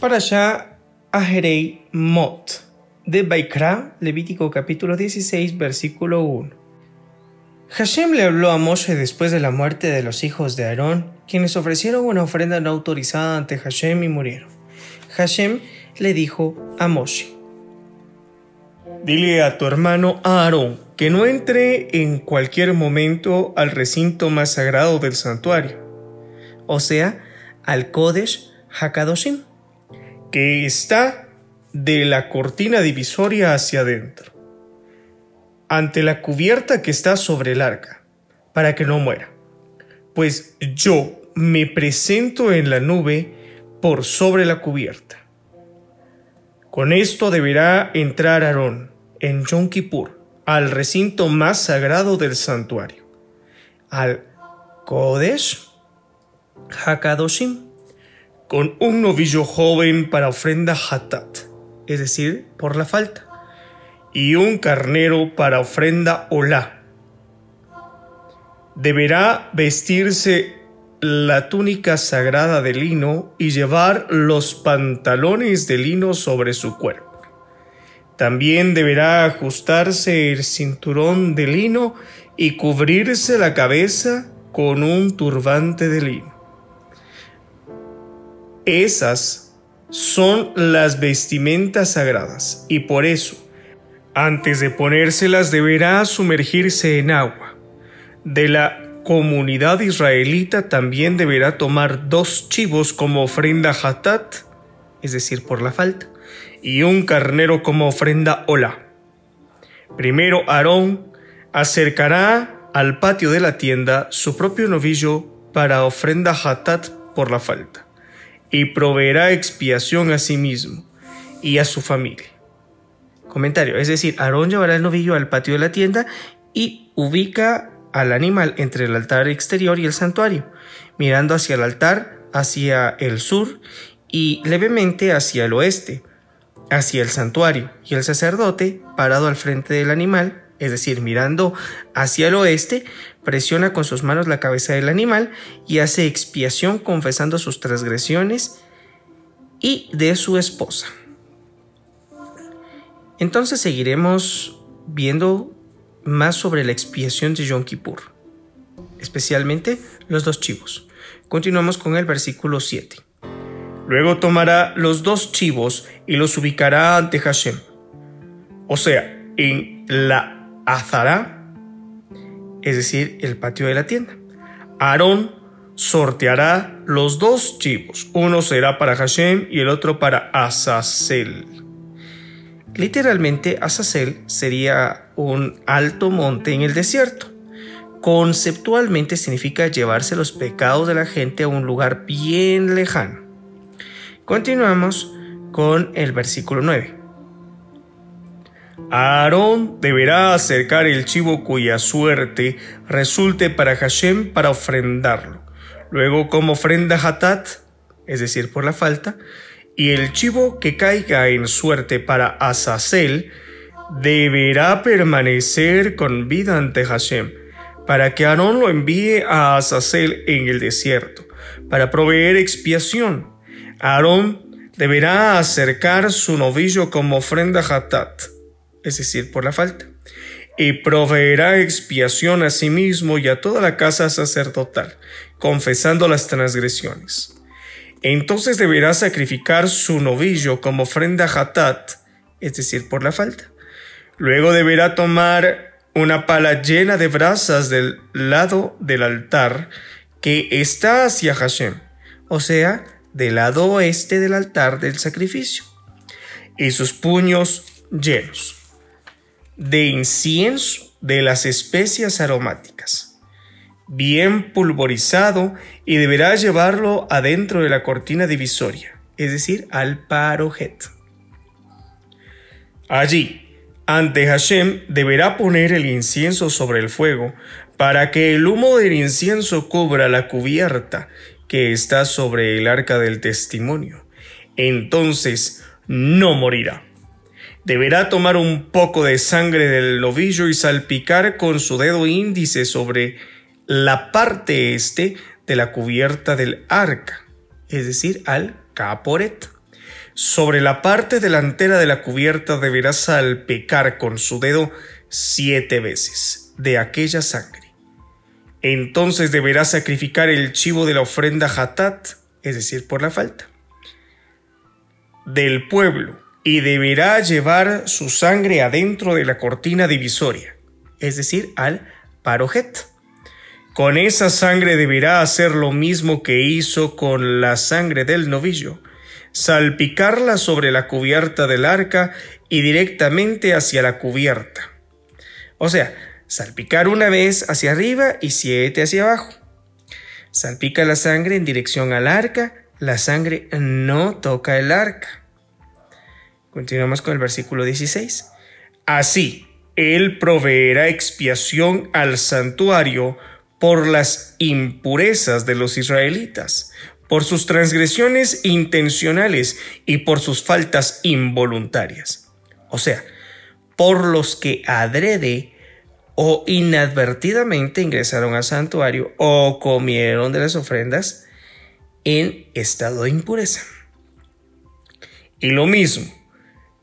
Para allá, Ajerei Mot, de Baikra, Levítico capítulo 16, versículo 1. Hashem le habló a Moshe después de la muerte de los hijos de Aarón, quienes ofrecieron una ofrenda no autorizada ante Hashem y murieron. Hashem le dijo a Moshe, Dile a tu hermano Aarón que no entre en cualquier momento al recinto más sagrado del santuario, o sea, al Kodesh Hakadoshim, que está de la cortina divisoria hacia adentro, ante la cubierta que está sobre el arca, para que no muera. Pues yo me presento en la nube por sobre la cubierta. Con esto deberá entrar Aarón en Yom Kippur al recinto más sagrado del santuario, al Kodesh Hakadoshim, con un novillo joven para ofrenda Hatat, es decir, por la falta, y un carnero para ofrenda Olá. Deberá vestirse la túnica sagrada de lino y llevar los pantalones de lino sobre su cuerpo. También deberá ajustarse el cinturón de lino y cubrirse la cabeza con un turbante de lino. Esas son las vestimentas sagradas y por eso, antes de ponérselas deberá sumergirse en agua. De la comunidad israelita también deberá tomar dos chivos como ofrenda hatat, es decir, por la falta, y un carnero como ofrenda hola. Primero Aarón acercará al patio de la tienda su propio novillo para ofrenda hatat por la falta, y proveerá expiación a sí mismo y a su familia. Comentario, es decir, Aarón llevará el novillo al patio de la tienda y ubica al animal entre el altar exterior y el santuario, mirando hacia el altar, hacia el sur y levemente hacia el oeste, hacia el santuario y el sacerdote, parado al frente del animal, es decir, mirando hacia el oeste, presiona con sus manos la cabeza del animal y hace expiación confesando sus transgresiones y de su esposa. Entonces seguiremos viendo más sobre la expiación de Yom Kippur, especialmente los dos chivos. Continuamos con el versículo 7. Luego tomará los dos chivos y los ubicará ante Hashem. O sea, en la azara, es decir, el patio de la tienda. Aarón sorteará los dos chivos. Uno será para Hashem y el otro para Azazel. Literalmente, Azazel sería un alto monte en el desierto. Conceptualmente significa llevarse los pecados de la gente a un lugar bien lejano. Continuamos con el versículo 9. Aarón deberá acercar el chivo cuya suerte resulte para Hashem para ofrendarlo. Luego como ofrenda hatat, es decir, por la falta, y el chivo que caiga en suerte para Azazel deberá permanecer con vida ante Hashem, para que Aarón lo envíe a Azazel en el desierto, para proveer expiación Aarón deberá acercar su novillo como ofrenda hatat, es decir, por la falta, y proveerá expiación a sí mismo y a toda la casa sacerdotal, confesando las transgresiones. Entonces deberá sacrificar su novillo como ofrenda hatat, es decir, por la falta. Luego deberá tomar una pala llena de brasas del lado del altar que está hacia Hashem, o sea, del lado oeste del altar del sacrificio, y sus puños llenos de incienso de las especias aromáticas, bien pulverizado, y deberá llevarlo adentro de la cortina divisoria, es decir, al parojet. Allí, ante Hashem, deberá poner el incienso sobre el fuego, para que el humo del incienso cubra la cubierta que está sobre el arca del testimonio. Entonces no morirá. Deberá tomar un poco de sangre del novillo y salpicar con su dedo índice sobre la parte este de la cubierta del arca, es decir, al caporet. Sobre la parte delantera de la cubierta deberá salpicar con su dedo siete veces de aquella sangre. Entonces deberá sacrificar el chivo de la ofrenda hatat, es decir, por la falta, del pueblo, y deberá llevar su sangre adentro de la cortina divisoria, es decir, al parojet. Con esa sangre deberá hacer lo mismo que hizo con la sangre del novillo, salpicarla sobre la cubierta del arca y directamente hacia la cubierta. O sea, salpicar una vez hacia arriba y siete hacia abajo. Salpica la sangre en dirección al arca, la sangre no toca el arca. Continuamos con el versículo 16. Así, él proveerá expiación al santuario por las impurezas de los israelitas, por sus transgresiones intencionales y por sus faltas involuntarias. O sea, por los que adrede o inadvertidamente ingresaron al santuario o comieron de las ofrendas en estado de impureza. Y lo mismo,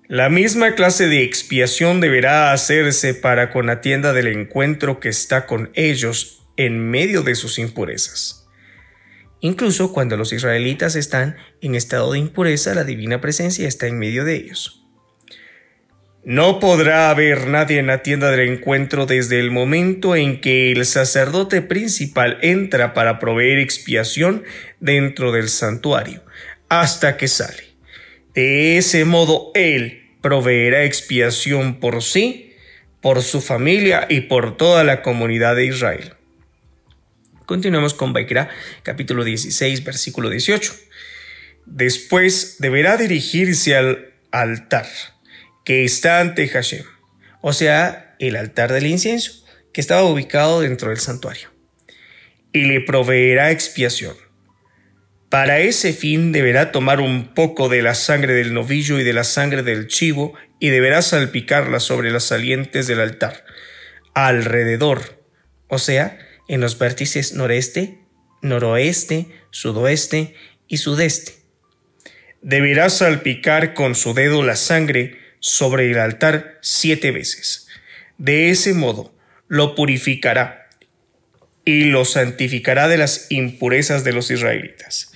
la misma clase de expiación deberá hacerse para con la tienda del encuentro que está con ellos en medio de sus impurezas. Incluso cuando los israelitas están en estado de impureza, la divina presencia está en medio de ellos. No podrá haber nadie en la tienda del encuentro desde el momento en que el sacerdote principal entra para proveer expiación dentro del santuario, hasta que sale. De ese modo, él proveerá expiación por sí, por su familia y por toda la comunidad de Israel. Continuamos con Baikra, capítulo 16, versículo 18. Después deberá dirigirse al altar que está ante Hashem, o sea, el altar del incienso, que estaba ubicado dentro del santuario, y le proveerá expiación. Para ese fin deberá tomar un poco de la sangre del novillo y de la sangre del chivo y deberá salpicarla sobre las salientes del altar, alrededor, o sea, en los vértices noreste, noroeste, sudoeste y sudeste. Deberá salpicar con su dedo la sangre sobre el altar siete veces. De ese modo lo purificará y lo santificará de las impurezas de los israelitas.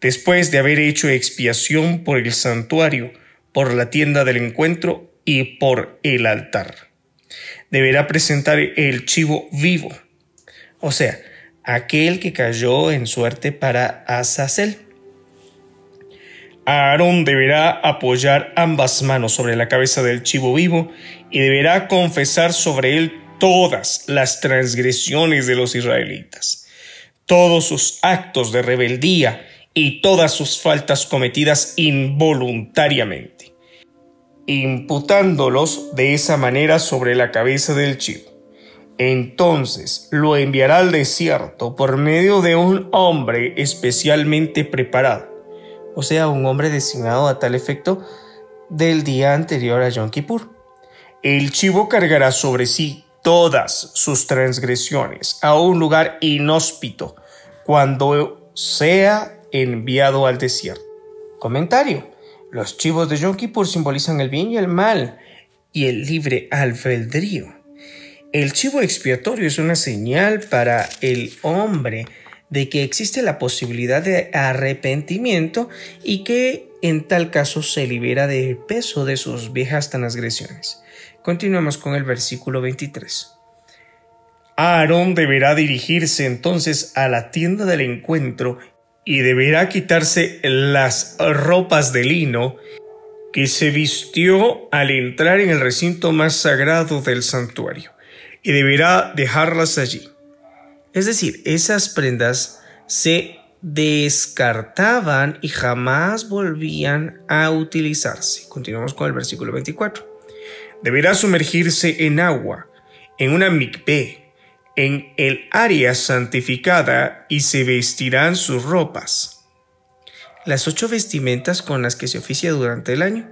Después de haber hecho expiación por el santuario, por la tienda del encuentro y por el altar. Deberá presentar el chivo vivo o sea, aquel que cayó en suerte para Azazel. Aarón deberá apoyar ambas manos sobre la cabeza del chivo vivo y deberá confesar sobre él todas las transgresiones de los israelitas, todos sus actos de rebeldía y todas sus faltas cometidas involuntariamente, imputándolos de esa manera sobre la cabeza del chivo. Entonces lo enviará al desierto por medio de un hombre especialmente preparado, o sea, un hombre designado a tal efecto del día anterior a Yom Kippur. El chivo cargará sobre sí todas sus transgresiones a un lugar inhóspito cuando sea enviado al desierto. Comentario. Los chivos de Yom Kippur simbolizan el bien y el mal y el libre albedrío. El chivo expiatorio es una señal para el hombre de que existe la posibilidad de arrepentimiento y que en tal caso se libera del peso de sus viejas transgresiones. Continuamos con el versículo 23. Aarón deberá dirigirse entonces a la tienda del encuentro y deberá quitarse las ropas de lino que se vistió al entrar en el recinto más sagrado del santuario y deberá dejarlas allí. Es decir, esas prendas se descartaban y jamás volvían a utilizarse. Continuamos con el versículo 24. Deberá sumergirse en agua, en una mikveh, en el área santificada y se vestirán sus ropas. Las ocho vestimentas con las que se oficia durante el año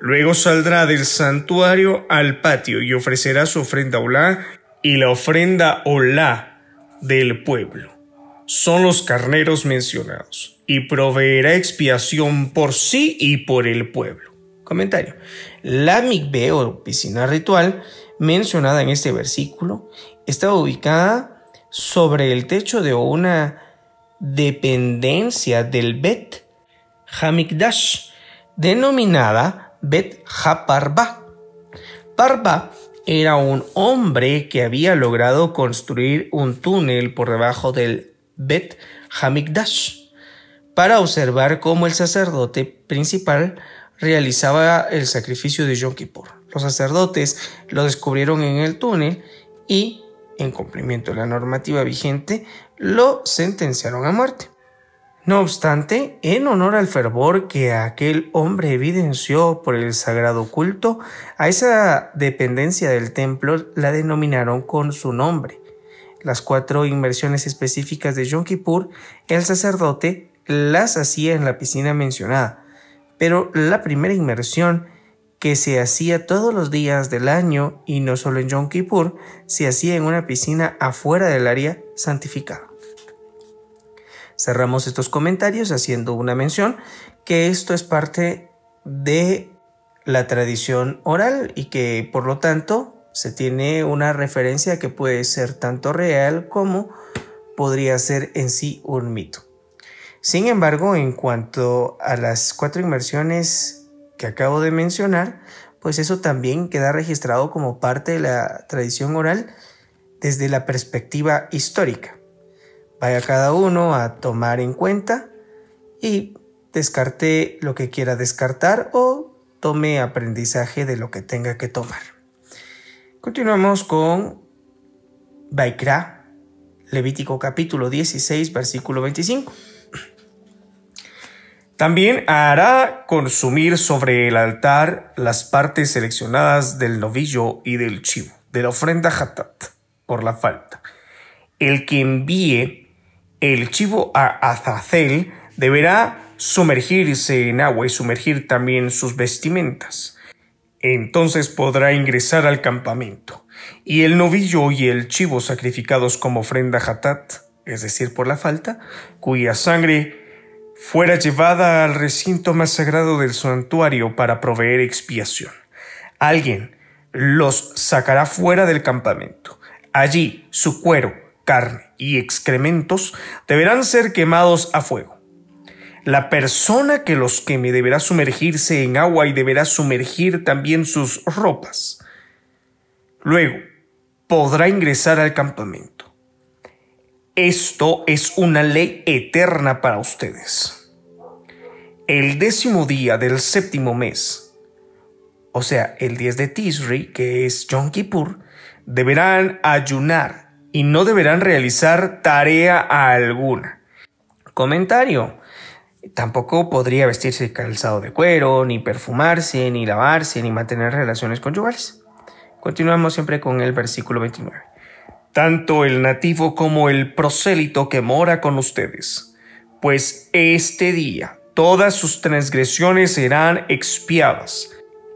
Luego saldrá del santuario al patio y ofrecerá su ofrenda olá y la ofrenda olá del pueblo. son los carneros mencionados, y proveerá expiación por sí y por el pueblo. Comentario. La mikveh o piscina ritual mencionada en este versículo estaba ubicada sobre el techo de una dependencia del Bet Hamikdash, denominada Bet Haparba. Parba era un hombre que había logrado construir un túnel por debajo del Bet Hamikdash para observar cómo el sacerdote principal realizaba el sacrificio de Yom Kippur. Los sacerdotes lo descubrieron en el túnel y, en cumplimiento de la normativa vigente, lo sentenciaron a muerte. No obstante, en honor al fervor que aquel hombre evidenció por el sagrado culto, a esa dependencia del templo la denominaron con su nombre. Las cuatro inmersiones específicas de Yom Kippur, el sacerdote las hacía en la piscina mencionada, pero la primera inmersión que se hacía todos los días del año y no solo en Yom Kippur, se hacía en una piscina afuera del área santificada. Cerramos estos comentarios haciendo una mención que esto es parte de la tradición oral y que por lo tanto se tiene una referencia que puede ser tanto real como podría ser en sí un mito. Sin embargo, en cuanto a las cuatro inmersiones que acabo de mencionar, pues eso también queda registrado como parte de la tradición oral desde la perspectiva histórica. Vaya cada uno a tomar en cuenta y descarte lo que quiera descartar o tome aprendizaje de lo que tenga que tomar. Continuamos con Baikra, Levítico capítulo 16, versículo 25. También hará consumir sobre el altar las partes seleccionadas del novillo y del chivo, de la ofrenda hatat, por la falta. El que envíe el chivo a Azazel deberá sumergirse en agua y sumergir también sus vestimentas. Entonces podrá ingresar al campamento. Y el novillo y el chivo sacrificados como ofrenda hatat, es decir, por la falta, cuya sangre fuera llevada al recinto más sagrado del santuario para proveer expiación. Alguien los sacará fuera del campamento. Allí su cuero, carne y excrementos deberán ser quemados a fuego. La persona que los queme deberá sumergirse en agua y deberá sumergir también sus ropas. Luego podrá ingresar al campamento. Esto es una ley eterna para ustedes. El décimo día del séptimo mes, o sea, el 10 de Tisri, que es Yom Kippur, deberán ayunar y no deberán realizar tarea alguna. Comentario. Tampoco podría vestirse calzado de cuero, ni perfumarse, ni lavarse, ni mantener relaciones conyugales. Continuamos siempre con el versículo 29 tanto el nativo como el prosélito que mora con ustedes, pues este día todas sus transgresiones serán expiadas,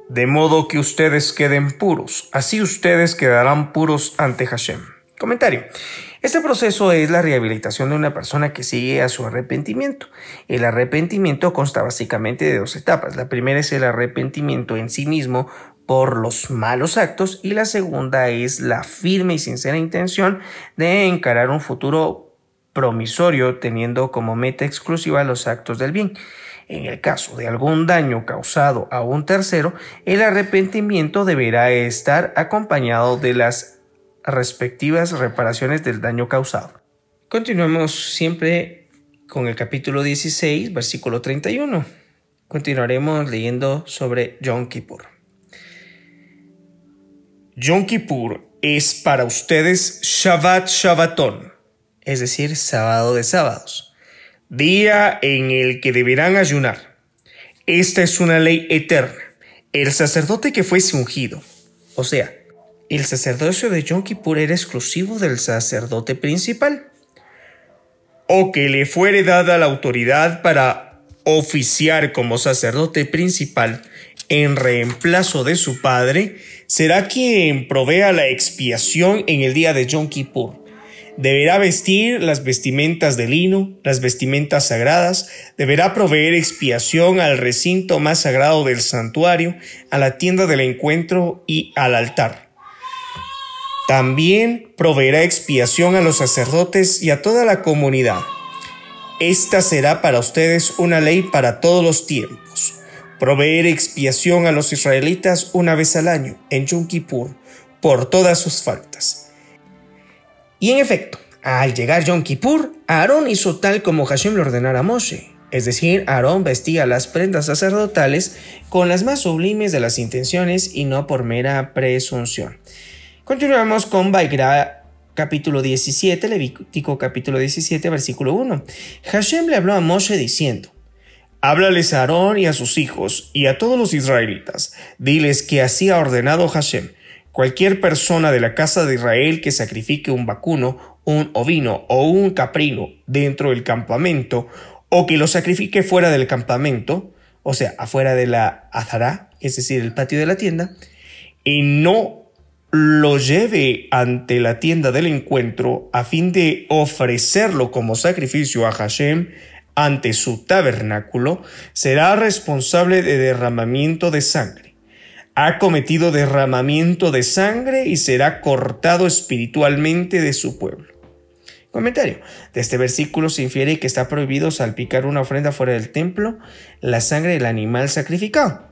de modo que ustedes queden puros, así ustedes quedarán puros ante Hashem. Comentario. Este proceso es la rehabilitación de una persona que sigue a su arrepentimiento. El arrepentimiento consta básicamente de dos etapas. La primera es el arrepentimiento en sí mismo por los malos actos y la segunda es la firme y sincera intención de encarar un futuro promisorio teniendo como meta exclusiva los actos del bien. En el caso de algún daño causado a un tercero, el arrepentimiento deberá estar acompañado de las respectivas reparaciones del daño causado. Continuamos siempre con el capítulo 16, versículo 31. Continuaremos leyendo sobre Yom Kippur. Yom Kippur es para ustedes Shabbat Shabbatón, es decir, sábado de sábados, día en el que deberán ayunar. Esta es una ley eterna. El sacerdote que fuese ungido, o sea, el sacerdocio de Yom Kippur era exclusivo del sacerdote principal, o que le fuere dada la autoridad para oficiar como sacerdote principal en reemplazo de su padre, será quien provea la expiación en el día de Yom Kippur. deberá vestir las vestimentas de lino, las vestimentas sagradas, deberá proveer expiación al recinto más sagrado del santuario, a la tienda del encuentro y al altar. También proveerá expiación a los sacerdotes y a toda la comunidad. Esta será para ustedes una ley para todos los tiempos. Proveer expiación a los israelitas una vez al año, en Yom Kippur, por todas sus faltas. Y en efecto, al llegar Yom Kippur, Aarón hizo tal como Hashem le ordenara a Moshe. Es decir, Aarón vestía las prendas sacerdotales con las más sublimes de las intenciones y no por mera presunción. Continuamos con Baikra capítulo 17, Levítico capítulo 17, versículo 1. Hashem le habló a Moshe diciendo, Háblales a Aarón y a sus hijos y a todos los israelitas. Diles que así ha ordenado Hashem. Cualquier persona de la casa de Israel que sacrifique un vacuno, un ovino o un caprino dentro del campamento o que lo sacrifique fuera del campamento, o sea, afuera de la azara, es decir, el patio de la tienda, y no lo lleve ante la tienda del encuentro a fin de ofrecerlo como sacrificio a Hashem ante su tabernáculo, será responsable de derramamiento de sangre. Ha cometido derramamiento de sangre y será cortado espiritualmente de su pueblo. Comentario. De este versículo se infiere que está prohibido salpicar una ofrenda fuera del templo la sangre del animal sacrificado.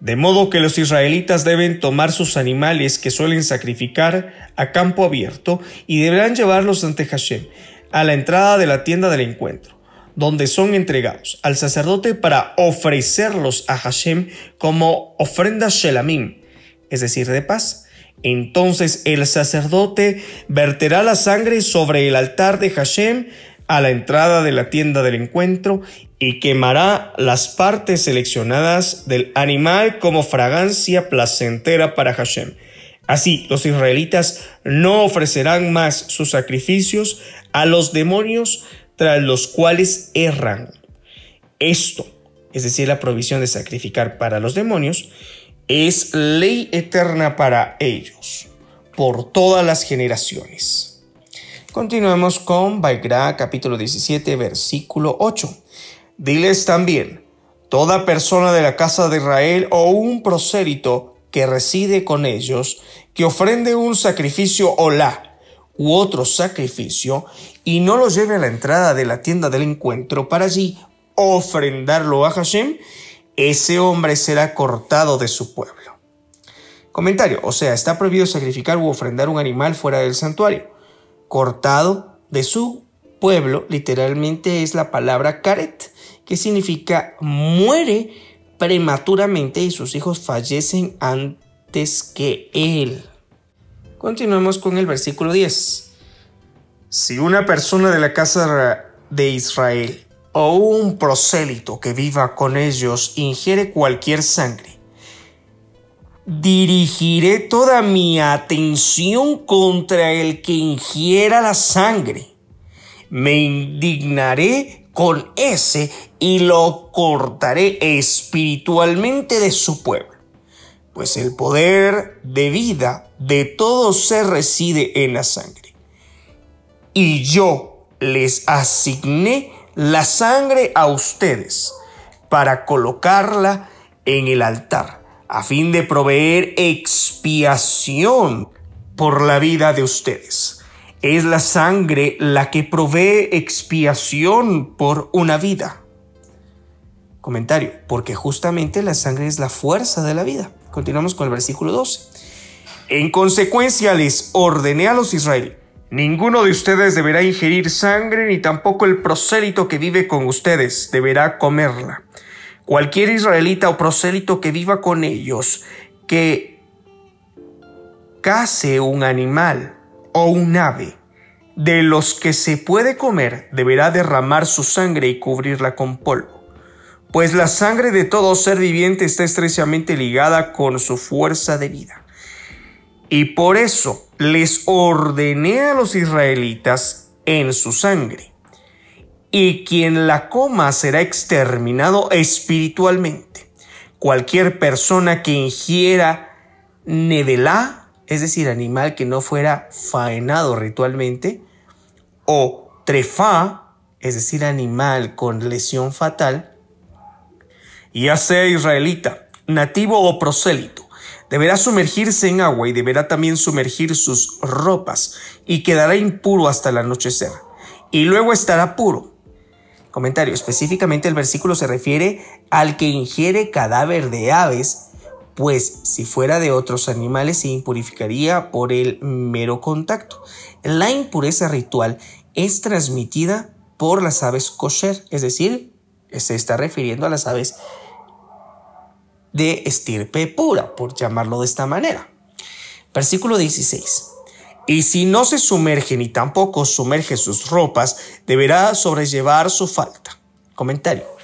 De modo que los israelitas deben tomar sus animales que suelen sacrificar a campo abierto y deberán llevarlos ante Hashem, a la entrada de la tienda del encuentro, donde son entregados al sacerdote para ofrecerlos a Hashem como ofrenda shelamim, es decir, de paz. Entonces el sacerdote verterá la sangre sobre el altar de Hashem a la entrada de la tienda del encuentro y quemará las partes seleccionadas del animal como fragancia placentera para Hashem. Así, los israelitas no ofrecerán más sus sacrificios a los demonios tras los cuales erran. Esto, es decir, la provisión de sacrificar para los demonios, es ley eterna para ellos, por todas las generaciones. Continuemos con Baigra capítulo 17 versículo 8. Diles también, toda persona de la casa de Israel o un prosélito que reside con ellos, que ofrende un sacrificio olá u otro sacrificio y no lo lleve a la entrada de la tienda del encuentro para allí ofrendarlo a Hashem, ese hombre será cortado de su pueblo. Comentario, o sea, está prohibido sacrificar u ofrendar un animal fuera del santuario cortado de su pueblo, literalmente es la palabra caret, que significa muere prematuramente y sus hijos fallecen antes que él. Continuemos con el versículo 10. Si una persona de la casa de Israel o un prosélito que viva con ellos ingiere cualquier sangre, dirigiré toda mi atención contra el que ingiera la sangre. Me indignaré con ese y lo cortaré espiritualmente de su pueblo, pues el poder de vida de todo ser reside en la sangre. Y yo les asigné la sangre a ustedes para colocarla en el altar a fin de proveer expiación por la vida de ustedes. Es la sangre la que provee expiación por una vida. Comentario, porque justamente la sangre es la fuerza de la vida. Continuamos con el versículo 12. En consecuencia les ordené a los israelíes, ninguno de ustedes deberá ingerir sangre, ni tampoco el prosélito que vive con ustedes deberá comerla Cualquier israelita o prosélito que viva con ellos, que case un animal o un ave, de los que se puede comer, deberá derramar su sangre y cubrirla con polvo. Pues la sangre de todo ser viviente está estrechamente ligada con su fuerza de vida. Y por eso les ordené a los israelitas en su sangre y quien la coma será exterminado espiritualmente. Cualquier persona que ingiera nevelá, es decir, animal que no fuera faenado ritualmente, o trefa, es decir, animal con lesión fatal, ya sea israelita, nativo o prosélito, deberá sumergirse en agua y deberá también sumergir sus ropas y quedará impuro hasta el anochecer, y luego estará puro. Comentario, específicamente el versículo se refiere al que ingiere cadáver de aves, pues si fuera de otros animales se impurificaría por el mero contacto. La impureza ritual es transmitida por las aves kosher, es decir, se está refiriendo a las aves de estirpe pura, por llamarlo de esta manera. Versículo 16. Y si no se sumerge ni tampoco sumerge sus ropas, deberá sobrellevar su falta. Comentario.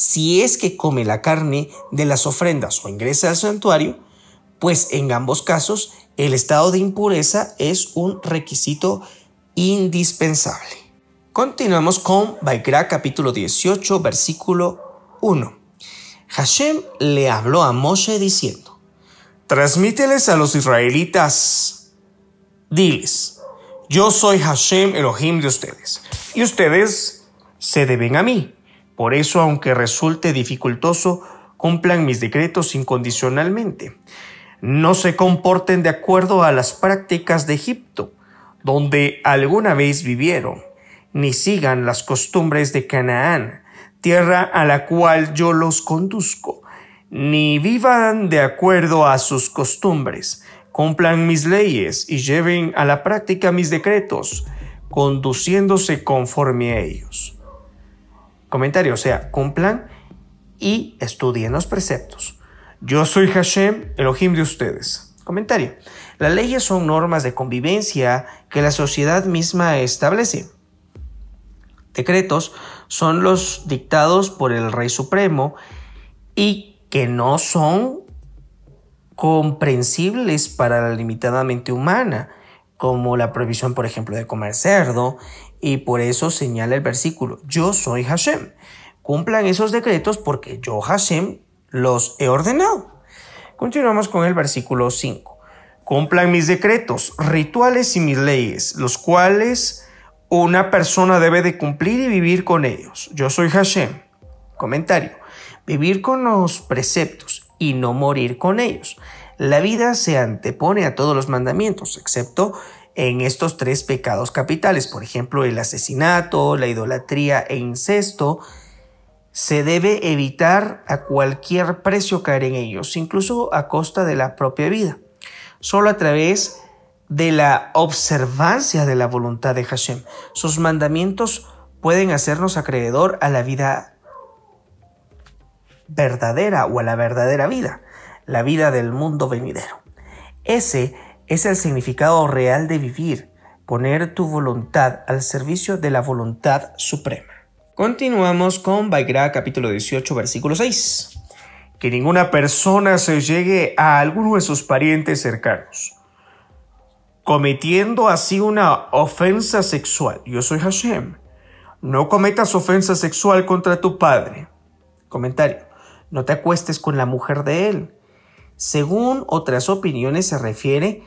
Si es que come la carne de las ofrendas o ingresa al santuario, pues en ambos casos el estado de impureza es un requisito indispensable. Continuamos con Baikra capítulo 18 versículo 1. Hashem le habló a Moshe diciendo, Transmíteles a los israelitas, diles, yo soy Hashem Elohim de ustedes, y ustedes se deben a mí. Por eso, aunque resulte dificultoso, cumplan mis decretos incondicionalmente. No se comporten de acuerdo a las prácticas de Egipto, donde alguna vez vivieron, ni sigan las costumbres de Canaán, tierra a la cual yo los conduzco, ni vivan de acuerdo a sus costumbres, cumplan mis leyes y lleven a la práctica mis decretos, conduciéndose conforme a ellos. Comentario, o sea, cumplan y estudien los preceptos. Yo soy Hashem, Elohim de ustedes. Comentario. Las leyes son normas de convivencia que la sociedad misma establece. Decretos son los dictados por el Rey Supremo y que no son comprensibles para la limitada mente humana, como la prohibición, por ejemplo, de comer cerdo, y por eso señala el versículo, yo soy Hashem. Cumplan esos decretos porque yo, Hashem, los he ordenado. Continuamos con el versículo 5. Cumplan mis decretos, rituales y mis leyes, los cuales una persona debe de cumplir y vivir con ellos. Yo soy Hashem. Comentario. Vivir con los preceptos y no morir con ellos. La vida se antepone a todos los mandamientos, excepto en estos tres pecados capitales, por ejemplo, el asesinato, la idolatría e incesto. Se debe evitar a cualquier precio caer en ellos, incluso a costa de la propia vida. Solo a través de la observancia de la voluntad de Hashem. Sus mandamientos pueden hacernos acreedor a la vida verdadera o a la verdadera vida, la vida del mundo venidero. Ese es el significado real de vivir, poner tu voluntad al servicio de la voluntad suprema. Continuamos con Baigra capítulo 18 versículo 6. Que ninguna persona se llegue a alguno de sus parientes cercanos cometiendo así una ofensa sexual. Yo soy Hashem. No cometas ofensa sexual contra tu padre. Comentario. No te acuestes con la mujer de él. Según otras opiniones se refiere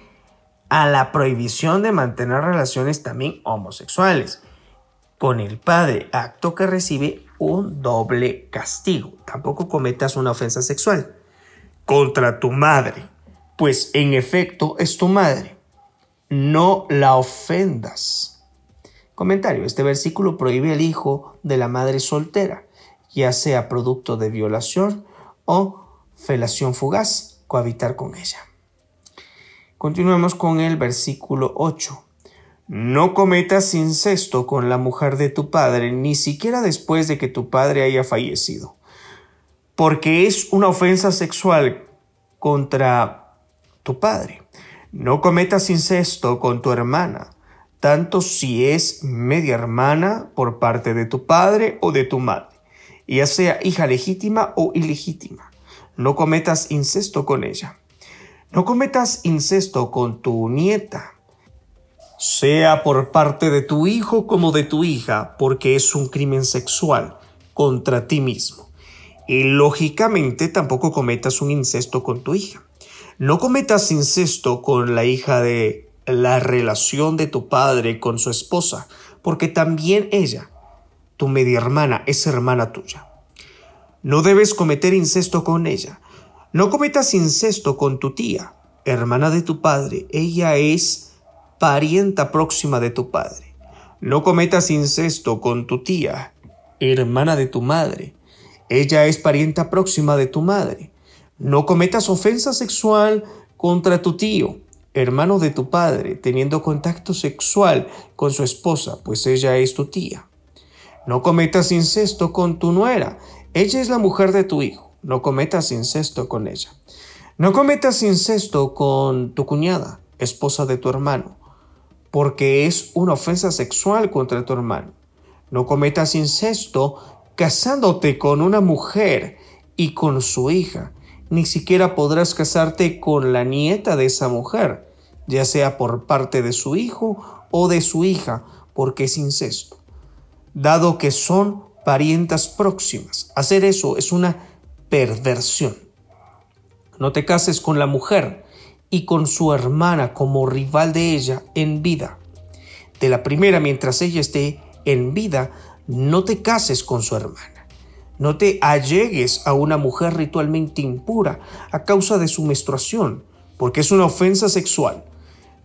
a la prohibición de mantener relaciones también homosexuales con el padre, acto que recibe un doble castigo. Tampoco cometas una ofensa sexual contra tu madre, pues en efecto es tu madre no la ofendas. Comentario. Este versículo prohíbe al hijo de la madre soltera, ya sea producto de violación o felación fugaz, cohabitar con ella. Continuemos con el versículo 8. No cometas incesto con la mujer de tu padre, ni siquiera después de que tu padre haya fallecido, porque es una ofensa sexual contra tu padre. No cometas incesto con tu hermana, tanto si es media hermana por parte de tu padre o de tu madre, ya sea hija legítima o ilegítima. No cometas incesto con ella. No cometas incesto con tu nieta, sea por parte de tu hijo como de tu hija, porque es un crimen sexual contra ti mismo. Y lógicamente tampoco cometas un incesto con tu hija. no cometas incesto con la hija de la relación de tu padre con su esposa, porque también ella, tu media hermana, es hermana tuya. No debes cometer incesto con ella. No cometas incesto con tu tía, hermana de tu padre. Ella es parienta próxima de tu padre. No cometas incesto con tu tía, hermana de tu madre. Ella es parienta próxima de tu madre. No cometas ofensa sexual contra tu tío, hermano de tu padre, teniendo contacto sexual con su esposa, pues ella es tu tía. No cometas incesto con tu nuera, ella es la mujer de tu hijo, no cometas incesto con ella. No cometas incesto con tu cuñada, esposa de tu hermano, porque es una ofensa sexual contra tu hermano. No cometas incesto casándote con una mujer y con su hija, ni siquiera podrás casarte con la nieta de esa mujer, ya sea por parte de su hijo o de su hija, porque es incesto, dado que son parientas próximas. Hacer eso es una perversión. No te cases con la mujer y con su hermana como rival de ella en vida. De la primera, mientras ella esté en vida, no te cases con su hermana. No te allegues a una mujer ritualmente impura a causa de su menstruación, porque es una ofensa sexual.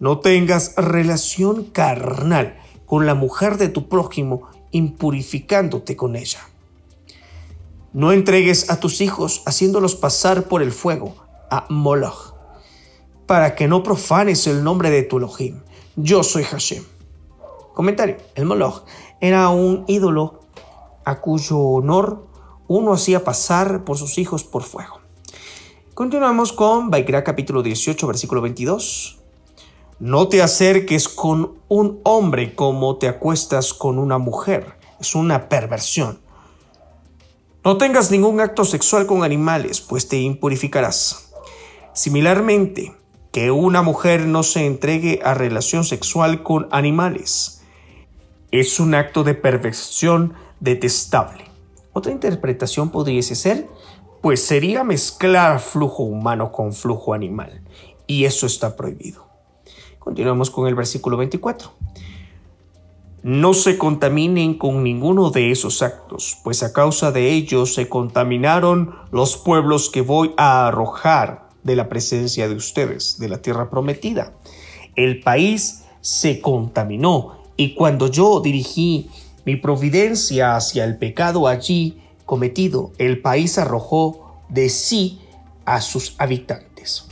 No tengas relación carnal con la mujer de tu prójimo impurificándote con ella. No entregues a tus hijos haciéndolos pasar por el fuego a Moloch, para que no profanes el nombre de tu Elohim. Yo soy Hashem. Comentario. El Moloch era un ídolo a cuyo honor uno hacía pasar por sus hijos por fuego. Continuamos con Baikra capítulo 18 versículo 22. No te acerques con un hombre como te acuestas con una mujer. Es una perversión. No tengas ningún acto sexual con animales, pues te impurificarás. Similarmente, que una mujer no se entregue a relación sexual con animales. Es un acto de perversión detestable. Otra interpretación podría ser, pues sería mezclar flujo humano con flujo animal, y eso está prohibido. Continuamos con el versículo 24. No se contaminen con ninguno de esos actos, pues a causa de ellos se contaminaron los pueblos que voy a arrojar de la presencia de ustedes, de la tierra prometida. El país se contaminó y cuando yo dirigí mi providencia hacia el pecado allí cometido, el país arrojó de sí a sus habitantes.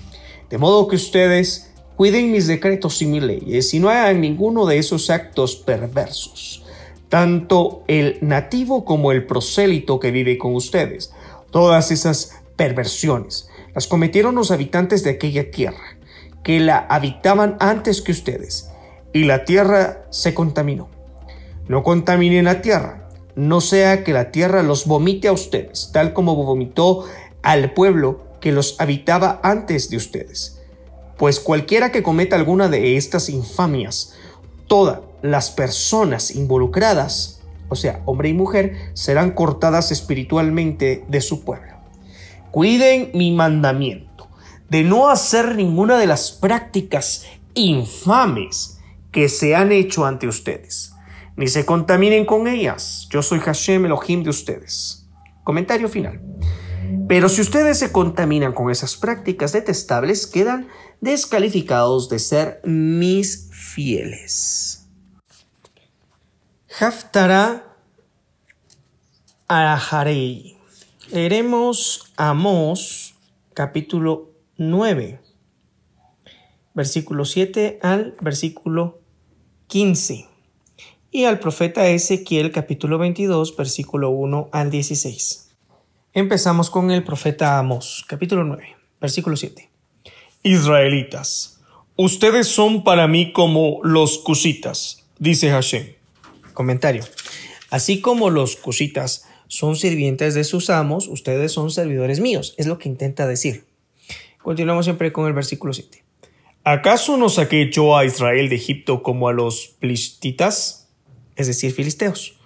De modo que ustedes cuiden mis decretos y mis leyes y no hagan ninguno de esos actos perversos. Tanto el nativo como el prosélito que vive con ustedes, todas esas perversiones las cometieron los habitantes de aquella tierra, que la habitaban antes que ustedes, y la tierra se contaminó. No contaminen la tierra, no sea que la tierra los vomite a ustedes, tal como vomitó al pueblo que los habitaba antes de ustedes. Pues cualquiera que cometa alguna de estas infamias, todas las personas involucradas, o sea, hombre y mujer, serán cortadas espiritualmente de su pueblo. Cuiden mi mandamiento de no hacer ninguna de las prácticas infames que se han hecho ante ustedes ni se contaminen con ellas. Yo soy Hashem Elohim de ustedes. Comentario final. Pero si ustedes se contaminan con esas prácticas detestables, quedan descalificados de ser mis fieles. Haftara Araharei. Leeremos Amós capítulo 9, versículo 7 al versículo 15 y al profeta Ezequiel capítulo 22 versículo 1 al 16. Empezamos con el profeta Amos capítulo 9 versículo 7. Israelitas, ustedes son para mí como los cusitas, dice Hashem. Comentario. Así como los cusitas son sirvientes de sus amos, ustedes son servidores míos, es lo que intenta decir. Continuamos siempre con el versículo 7. ¿Acaso no saqué yo a Israel de Egipto como a los plistitas? es decir, filisteos.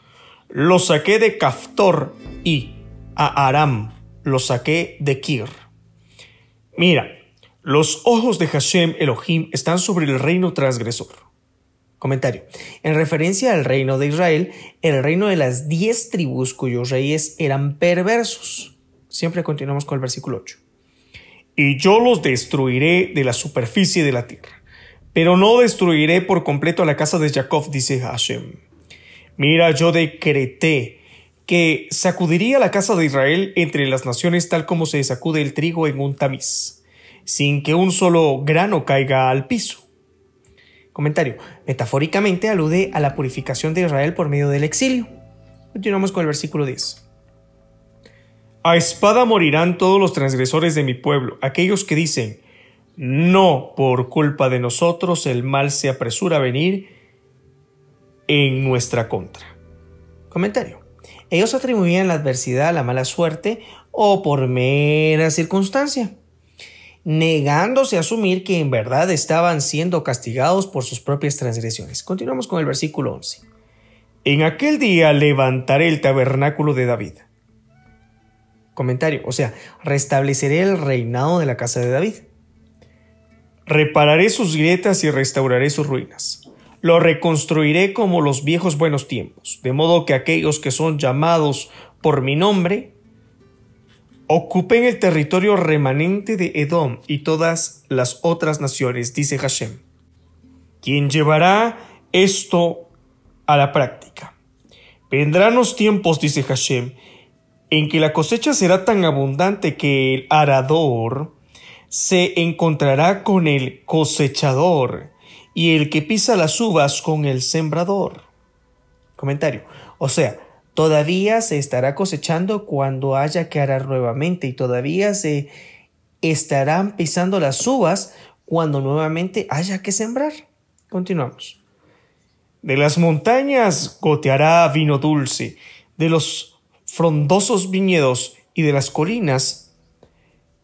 Los saqué de Caftor y a Aram los saqué de Kir. Mira, Los ojos de Hashem Elohim están sobre el reino transgresor. Comentario. En referencia al reino de Israel, el reino de las diez tribus cuyos reyes eran perversos. Siempre continuamos con el versículo 8. Y yo los destruiré de la superficie de la tierra, pero no destruiré por completo a la casa de Jacob, dice Hashem. Mira, yo decreté que sacudiría la casa de Israel entre las naciones tal como se sacude el trigo en un tamiz, sin que un solo grano caiga al piso. Comentario. Metafóricamente alude a la purificación de Israel por medio del exilio. Continuamos con el versículo 10. A espada morirán todos los transgresores de mi pueblo, aquellos que dicen, no por culpa de nosotros el mal se apresura a venir en nuestra contra. Comentario. Ellos atribuían la adversidad a la mala suerte o por mera circunstancia negándose a asumir que en verdad estaban siendo castigados por sus propias transgresiones. Continuamos con el versículo 11. En aquel día levantaré el tabernáculo de David. Comentario, o sea, restableceré el reinado de la casa de David. Repararé sus grietas y restauraré sus ruinas. Lo reconstruiré como los viejos buenos tiempos, de modo que aquellos que son llamados por mi nombre Ocupen el territorio remanente de Edom y todas las otras naciones, dice Hashem. ¿Quién llevará esto a la práctica? Vendrán los tiempos, dice Hashem, en que la cosecha será tan abundante que el arador se encontrará con el cosechador y el que pisa las uvas con el sembrador. Comentario. O sea, Todavía se estará cosechando cuando haya que arar nuevamente y todavía se estarán pisando las uvas cuando nuevamente haya que sembrar. Continuamos. De las montañas goteará vino dulce, de los frondosos viñedos y de las colinas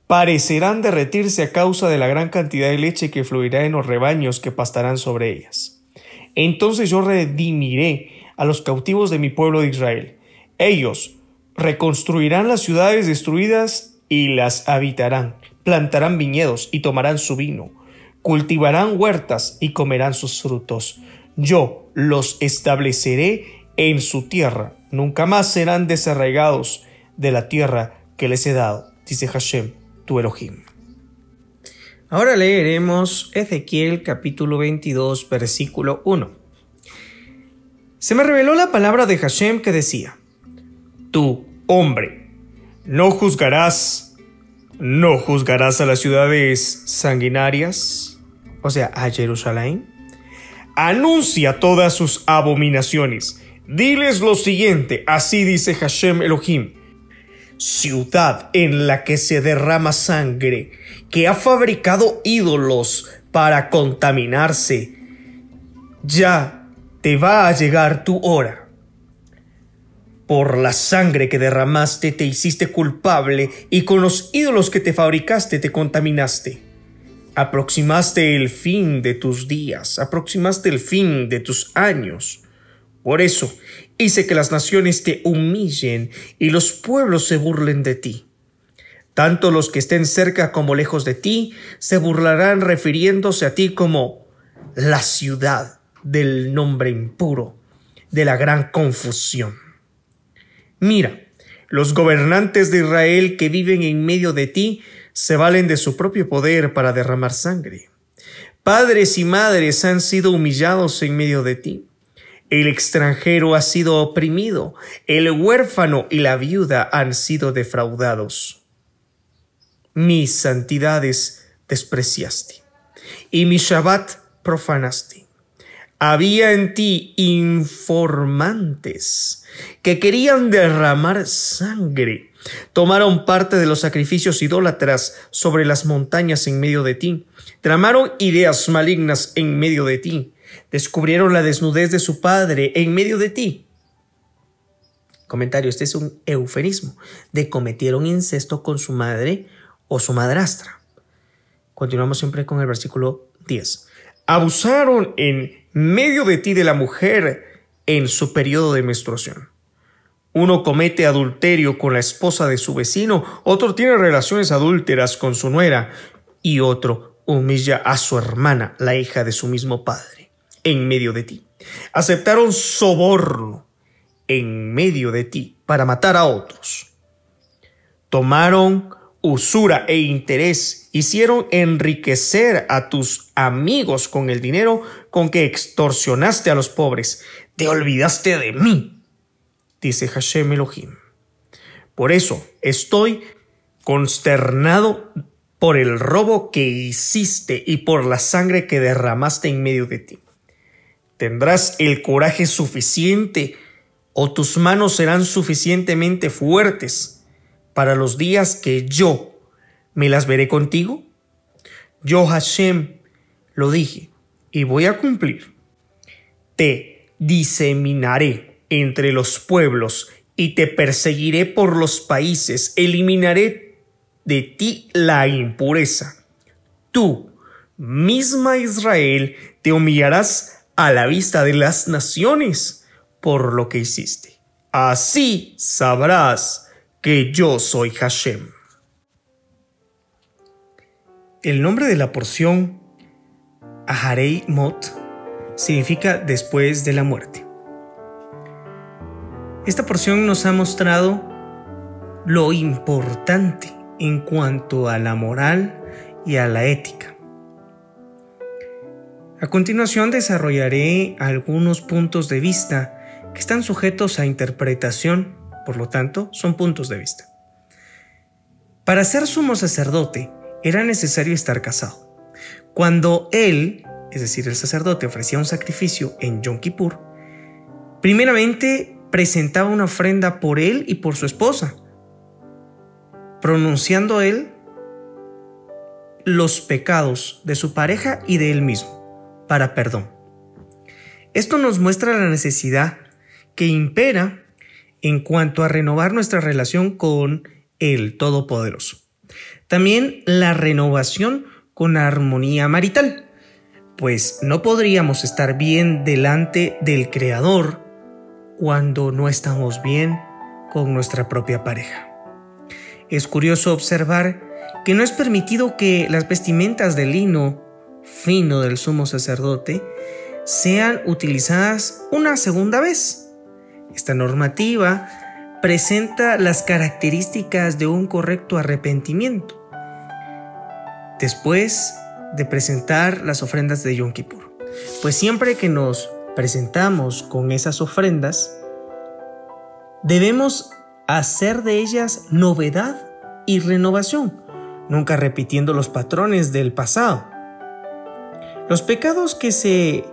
parecerán derretirse a causa de la gran cantidad de leche que fluirá en los rebaños que pastarán sobre ellas. Entonces yo redimiré a los cautivos de mi pueblo de Israel. Ellos reconstruirán las ciudades destruidas y las habitarán, plantarán viñedos y tomarán su vino, cultivarán huertas y comerán sus frutos. Yo los estableceré en su tierra, nunca más serán desarraigados de la tierra que les he dado, dice Hashem, tu Elohim. Ahora leeremos Ezequiel capítulo 22, versículo 1 se me reveló la palabra de Hashem que decía, Tú, hombre, no juzgarás, no juzgarás a las ciudades sanguinarias, o sea, a Jerusalén. Anuncia todas sus abominaciones. Diles lo siguiente, así dice Hashem Elohim. Ciudad en la que se derrama sangre, que ha fabricado ídolos para contaminarse. Ya te va a llegar tu hora. Por la sangre que derramaste te hiciste culpable y con los ídolos que te fabricaste te contaminaste. Aproximaste el fin de tus días, aproximaste el fin de tus años. Por eso hice que las naciones te humillen y los pueblos se burlen de ti. Tanto los que estén cerca como lejos de ti se burlarán refiriéndose a ti como la ciudad del nombre impuro, de la gran confusión. Mira, los gobernantes de Israel que viven en medio de ti se valen de su propio poder para derramar sangre. Padres y madres han sido humillados en medio de ti. El extranjero ha sido oprimido, el huérfano y la viuda han sido defraudados. Mis santidades despreciaste, y mi Shabbat profanaste. Había en ti informantes que querían derramar sangre. Tomaron parte de los sacrificios idólatras sobre las montañas en medio de ti. Tramaron ideas malignas en medio de ti. Descubrieron la desnudez de su padre en medio de ti. Comentario, este es un eufemismo de cometieron incesto con su madre o su madrastra. Continuamos siempre con el versículo 10. Abusaron en medio de ti de la mujer en su periodo de menstruación. Uno comete adulterio con la esposa de su vecino, otro tiene relaciones adúlteras con su nuera. y otro humilla a su hermana, la hija de su mismo padre, en medio de ti. Aceptaron soborno en medio de ti para matar a otros. Tomaron usura e interés, hicieron enriquecer a tus amigos con el dinero con que extorsionaste a los pobres. Te olvidaste de mí, dice Hashem Elohim. Por eso estoy consternado por el robo que hiciste y por la sangre que derramaste en medio de ti. ¿Tendrás el coraje suficiente o tus manos serán suficientemente fuertes para los días que yo me las veré contigo? Yo Hashem lo dije y voy a cumplir. Te diseminaré entre los pueblos y te perseguiré por los países, eliminaré de ti la impureza. Tú, misma Israel, te humillarás a la vista de las naciones por lo que hiciste. Así sabrás que yo soy Hashem. El nombre de la porción Aharei Mot significa después de la muerte. Esta porción nos ha mostrado lo importante en cuanto a la moral y a la ética. A continuación desarrollaré algunos puntos de vista que están sujetos a interpretación, por lo tanto, son puntos de vista. Para ser sumo sacerdote era necesario estar casado. Cuando él, es decir, el sacerdote, ofrecía un sacrificio en Yom Kippur, primeramente presentaba una ofrenda por él y por su esposa, pronunciando él los pecados de su pareja y de él mismo, para perdón. Esto nos muestra la necesidad que impera en cuanto a renovar nuestra relación con el Todopoderoso. También la renovación con armonía marital, pues no podríamos estar bien delante del Creador cuando no estamos bien con nuestra propia pareja. Es curioso observar que no es permitido que las vestimentas de lino fino del sumo sacerdote sean utilizadas una segunda vez. Esta normativa presenta las características de un correcto arrepentimiento después de presentar las ofrendas de Yom Kippur. Pues siempre que nos presentamos con esas ofrendas, debemos hacer de ellas novedad y renovación, nunca repitiendo los patrones del pasado. Los pecados que se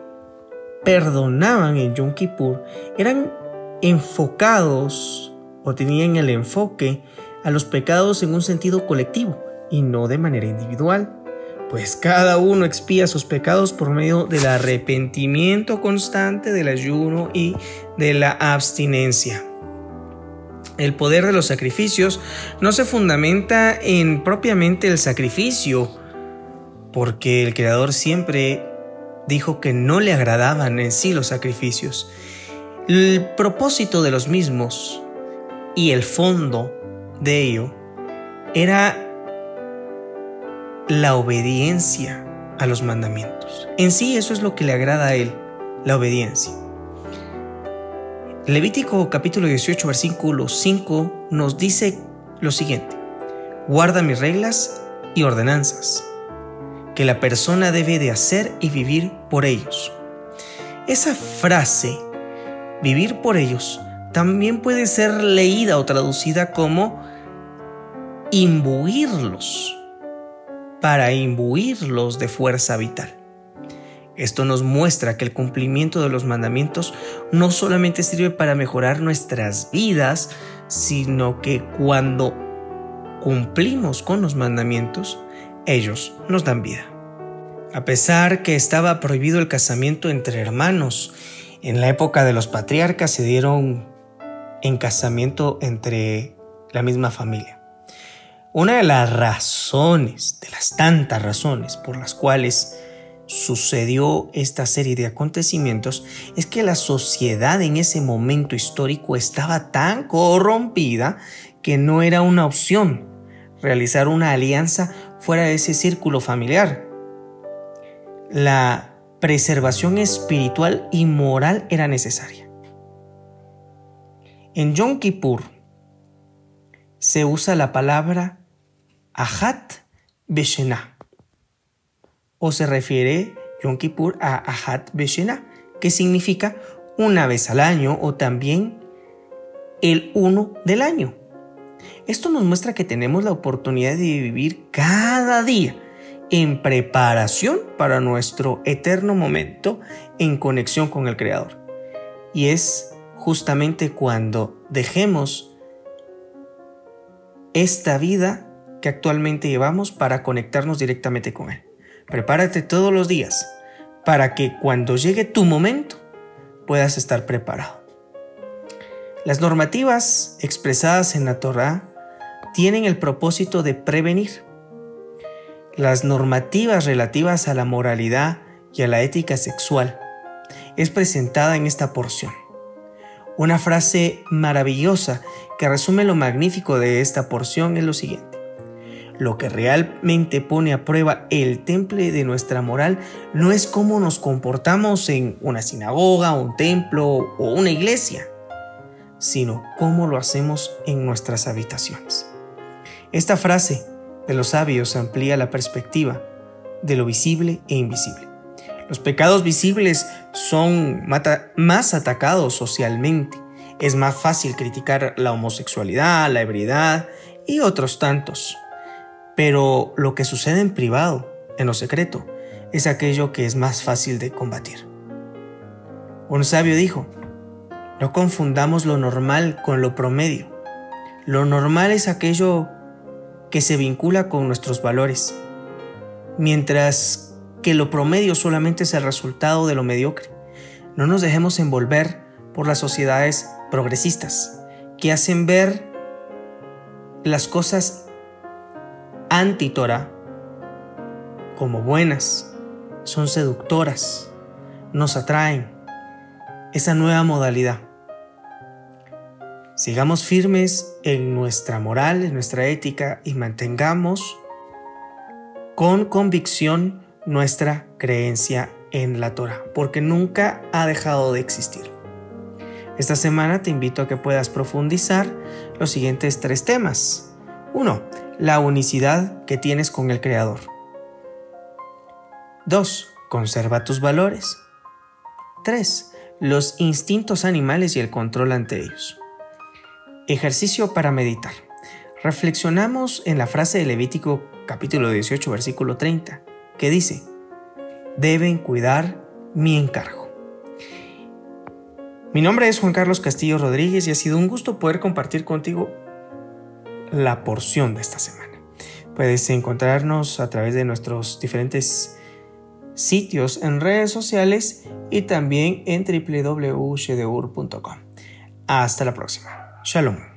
perdonaban en Yom Kippur eran enfocados o tenían el enfoque a los pecados en un sentido colectivo y no de manera individual pues cada uno expía sus pecados por medio del arrepentimiento constante, del ayuno y de la abstinencia. El poder de los sacrificios no se fundamenta en propiamente el sacrificio, porque el Creador siempre dijo que no le agradaban en sí los sacrificios. El propósito de los mismos y el fondo de ello era la obediencia a los mandamientos. En sí eso es lo que le agrada a Él, la obediencia. Levítico capítulo 18 versículo 5 nos dice lo siguiente, guarda mis reglas y ordenanzas, que la persona debe de hacer y vivir por ellos. Esa frase, vivir por ellos, también puede ser leída o traducida como imbuirlos para imbuirlos de fuerza vital. Esto nos muestra que el cumplimiento de los mandamientos no solamente sirve para mejorar nuestras vidas, sino que cuando cumplimos con los mandamientos, ellos nos dan vida. A pesar que estaba prohibido el casamiento entre hermanos, en la época de los patriarcas se dieron en casamiento entre la misma familia. Una de las razones, de las tantas razones por las cuales sucedió esta serie de acontecimientos es que la sociedad en ese momento histórico estaba tan corrompida que no era una opción realizar una alianza fuera de ese círculo familiar. La preservación espiritual y moral era necesaria. En Yom Kippur se usa la palabra Ahat Beshenah o se refiere Yom Kippur a Ahat Beshenah, que significa una vez al año o también el uno del año. Esto nos muestra que tenemos la oportunidad de vivir cada día en preparación para nuestro eterno momento en conexión con el Creador. Y es justamente cuando dejemos esta vida que actualmente llevamos para conectarnos directamente con Él. Prepárate todos los días para que cuando llegue tu momento puedas estar preparado. Las normativas expresadas en la Torah tienen el propósito de prevenir. Las normativas relativas a la moralidad y a la ética sexual es presentada en esta porción. Una frase maravillosa que resume lo magnífico de esta porción es lo siguiente. Lo que realmente pone a prueba el temple de nuestra moral no es cómo nos comportamos en una sinagoga, un templo o una iglesia sino cómo lo hacemos en nuestras habitaciones. Esta frase de los sabios amplía la perspectiva de lo visible e invisible. Los pecados visibles son más atacados socialmente. Es más fácil criticar la homosexualidad, la ebriedad y otros tantos. Pero lo que sucede en privado, en lo secreto, es aquello que es más fácil de combatir. Un sabio dijo, no confundamos lo normal con lo promedio. Lo normal es aquello que se vincula con nuestros valores, mientras que lo promedio solamente es el resultado de lo mediocre. No nos dejemos envolver por las sociedades progresistas, que hacen ver las cosas anti-Torah como buenas, son seductoras, nos atraen, esa nueva modalidad. Sigamos firmes en nuestra moral, en nuestra ética y mantengamos con convicción nuestra creencia en la Torah, porque nunca ha dejado de existir. Esta semana te invito a que puedas profundizar los siguientes tres temas. 1. La unicidad que tienes con el Creador. 2. Conserva tus valores. 3 los instintos animales y el control ante ellos. Ejercicio para meditar. Reflexionamos en la frase de Levítico capítulo 18 versículo 30, que dice, deben cuidar mi encargo. Mi nombre es Juan Carlos Castillo Rodríguez y ha sido un gusto poder compartir contigo la porción de esta semana. Puedes encontrarnos a través de nuestros diferentes sitios en redes sociales y también en www.shedeur.com. Hasta la próxima. Shalom.